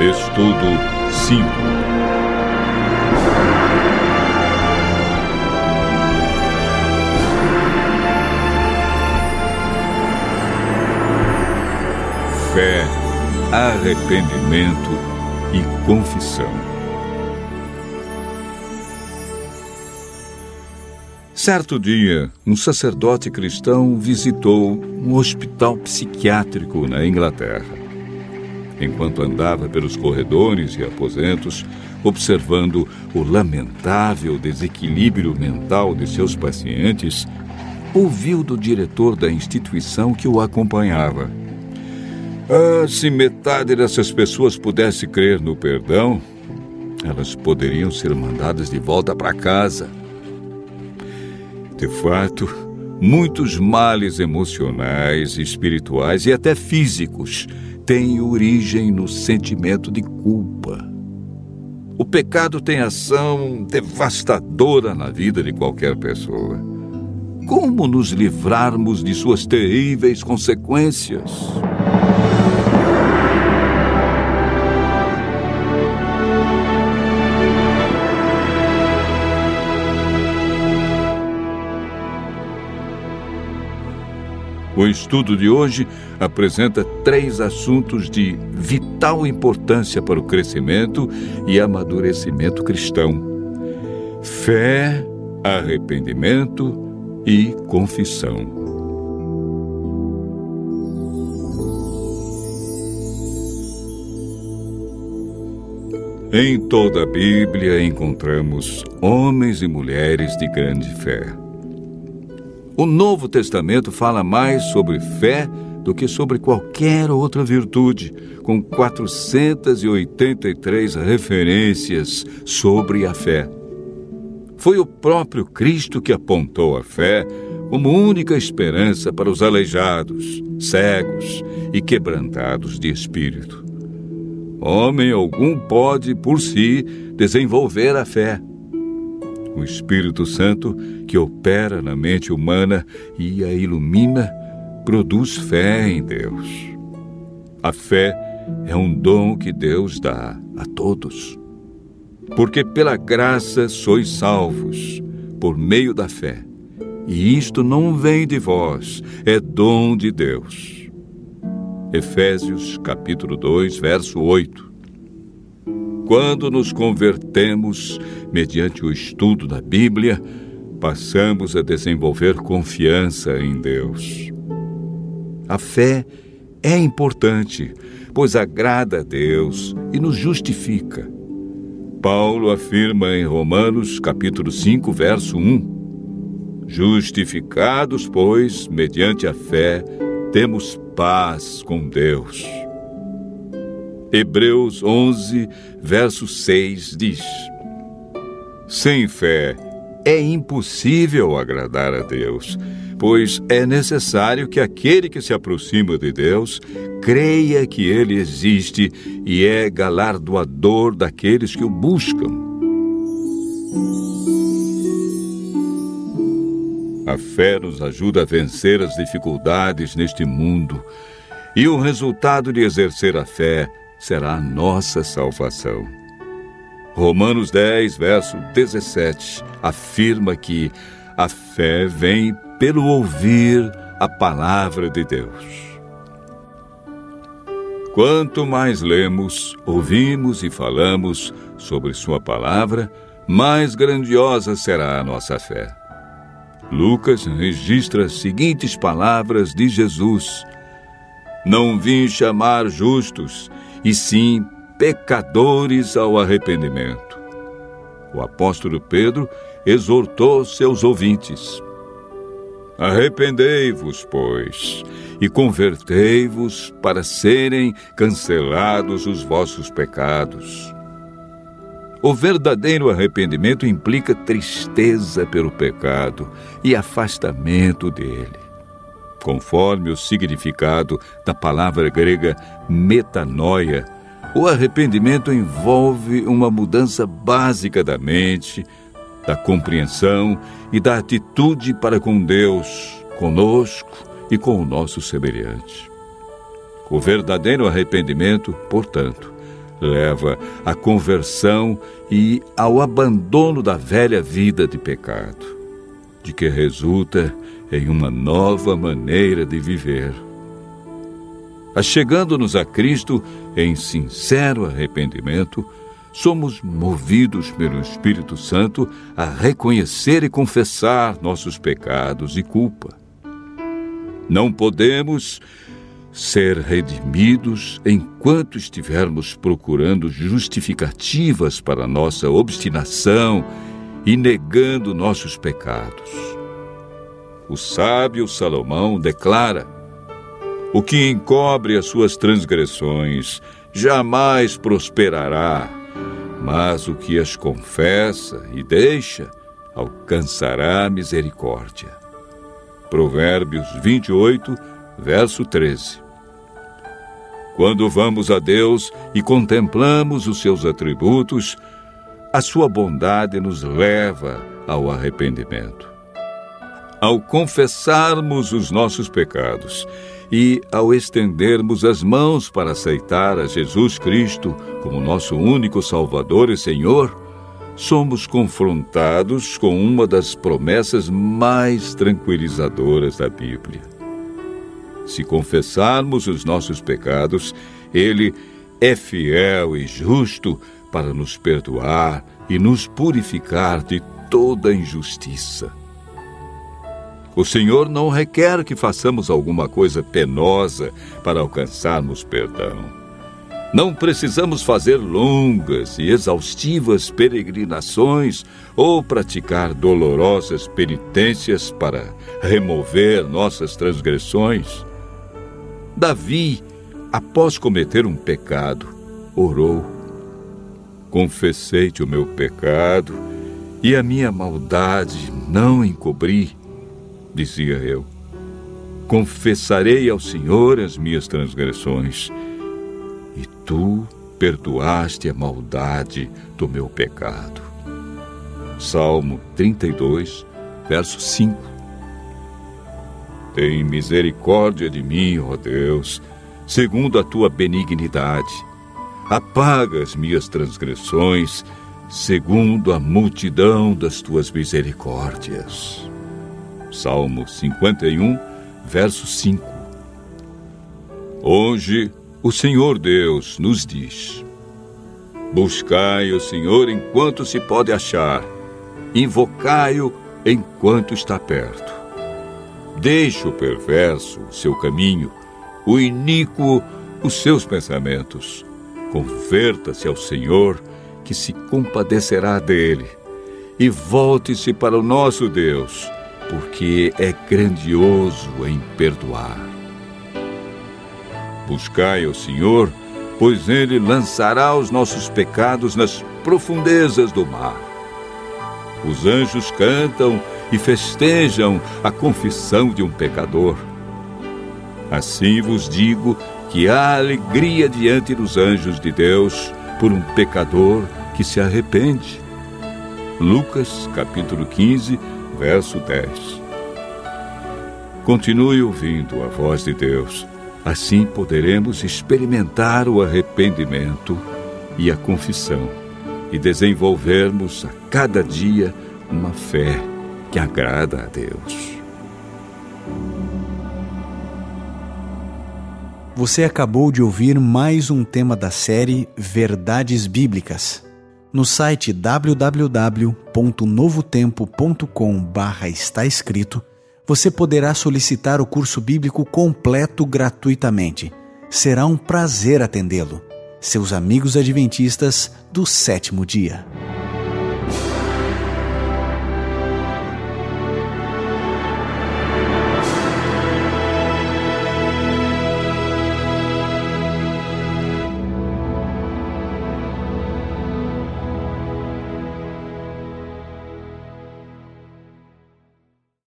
Estudo 5 Fé, arrependimento e confissão. Certo dia, um sacerdote cristão visitou um hospital psiquiátrico na Inglaterra. Enquanto andava pelos corredores e aposentos, observando o lamentável desequilíbrio mental de seus pacientes, ouviu do diretor da instituição que o acompanhava. Ah, se metade dessas pessoas pudesse crer no perdão, elas poderiam ser mandadas de volta para casa. De fato, muitos males emocionais, espirituais e até físicos têm origem no sentimento de culpa. O pecado tem ação devastadora na vida de qualquer pessoa. Como nos livrarmos de suas terríveis consequências? O estudo de hoje apresenta três assuntos de vital importância para o crescimento e amadurecimento cristão: fé, arrependimento e confissão. Em toda a Bíblia encontramos homens e mulheres de grande fé. O Novo Testamento fala mais sobre fé do que sobre qualquer outra virtude, com 483 referências sobre a fé. Foi o próprio Cristo que apontou a fé como única esperança para os aleijados, cegos e quebrantados de espírito. Homem algum pode, por si, desenvolver a fé o Espírito Santo, que opera na mente humana e a ilumina, produz fé em Deus. A fé é um dom que Deus dá a todos. Porque pela graça sois salvos, por meio da fé. E isto não vem de vós, é dom de Deus. Efésios capítulo 2, verso 8. Quando nos convertemos mediante o estudo da Bíblia, passamos a desenvolver confiança em Deus. A fé é importante, pois agrada a Deus e nos justifica. Paulo afirma em Romanos capítulo 5, verso 1: Justificados, pois, mediante a fé, temos paz com Deus. Hebreus 11, verso 6 diz: Sem fé é impossível agradar a Deus, pois é necessário que aquele que se aproxima de Deus creia que ele existe e é galardoador daqueles que o buscam. A fé nos ajuda a vencer as dificuldades neste mundo, e o resultado de exercer a fé será a nossa salvação. Romanos 10, verso 17, afirma que a fé vem pelo ouvir a palavra de Deus. Quanto mais lemos, ouvimos e falamos sobre Sua palavra, mais grandiosa será a nossa fé. Lucas registra as seguintes palavras de Jesus: Não vim chamar justos, e sim pecadores ao arrependimento. O apóstolo Pedro exortou seus ouvintes: Arrependei-vos, pois, e convertei-vos para serem cancelados os vossos pecados. O verdadeiro arrependimento implica tristeza pelo pecado e afastamento dele conforme o significado da palavra grega metanoia. O arrependimento envolve uma mudança básica da mente, da compreensão e da atitude para com Deus, conosco e com o nosso semelhante. O verdadeiro arrependimento, portanto, leva à conversão e ao abandono da velha vida de pecado, de que resulta em uma nova maneira de viver. Achegando-nos a Cristo em sincero arrependimento, somos movidos pelo Espírito Santo a reconhecer e confessar nossos pecados e culpa. Não podemos ser redimidos enquanto estivermos procurando justificativas para nossa obstinação e negando nossos pecados. O sábio Salomão declara: O que encobre as suas transgressões jamais prosperará, mas o que as confessa e deixa alcançará misericórdia. Provérbios 28, verso 13. Quando vamos a Deus e contemplamos os seus atributos, a sua bondade nos leva ao arrependimento. Ao confessarmos os nossos pecados e ao estendermos as mãos para aceitar a Jesus Cristo como nosso único Salvador e Senhor, somos confrontados com uma das promessas mais tranquilizadoras da Bíblia se confessarmos os nossos pecados, Ele é fiel e justo para nos perdoar e nos purificar de toda injustiça. O Senhor não requer que façamos alguma coisa penosa para alcançarmos perdão. Não precisamos fazer longas e exaustivas peregrinações ou praticar dolorosas penitências para remover nossas transgressões. Davi, após cometer um pecado, orou: Confessei-te o meu pecado e a minha maldade não encobri, dizia eu. Confessarei ao Senhor as minhas transgressões, e tu perdoaste a maldade do meu pecado. Salmo 32, verso 5. Tem misericórdia de mim, ó Deus, segundo a tua benignidade. Apaga as minhas transgressões, segundo a multidão das tuas misericórdias. Salmo 51, verso 5. Hoje, o Senhor Deus nos diz: Buscai o Senhor enquanto se pode achar, invocai-o enquanto está perto. Deixe o perverso o seu caminho, o iníquo os seus pensamentos. Converta-se ao Senhor, que se compadecerá dele. E volte-se para o nosso Deus, porque é grandioso em perdoar. Buscai ao Senhor, pois ele lançará os nossos pecados nas profundezas do mar. Os anjos cantam e festejam a confissão de um pecador. Assim vos digo que há alegria diante dos anjos de Deus por um pecador que se arrepende. Lucas capítulo 15, verso 10. Continue ouvindo a voz de Deus. Assim poderemos experimentar o arrependimento e a confissão e desenvolvermos a cada dia uma fé que agrada a Deus. Você acabou de ouvir mais um tema da série Verdades Bíblicas. No site www.novotempo.com/barra está escrito, você poderá solicitar o curso bíblico completo gratuitamente. Será um prazer atendê-lo. Seus amigos adventistas do sétimo dia.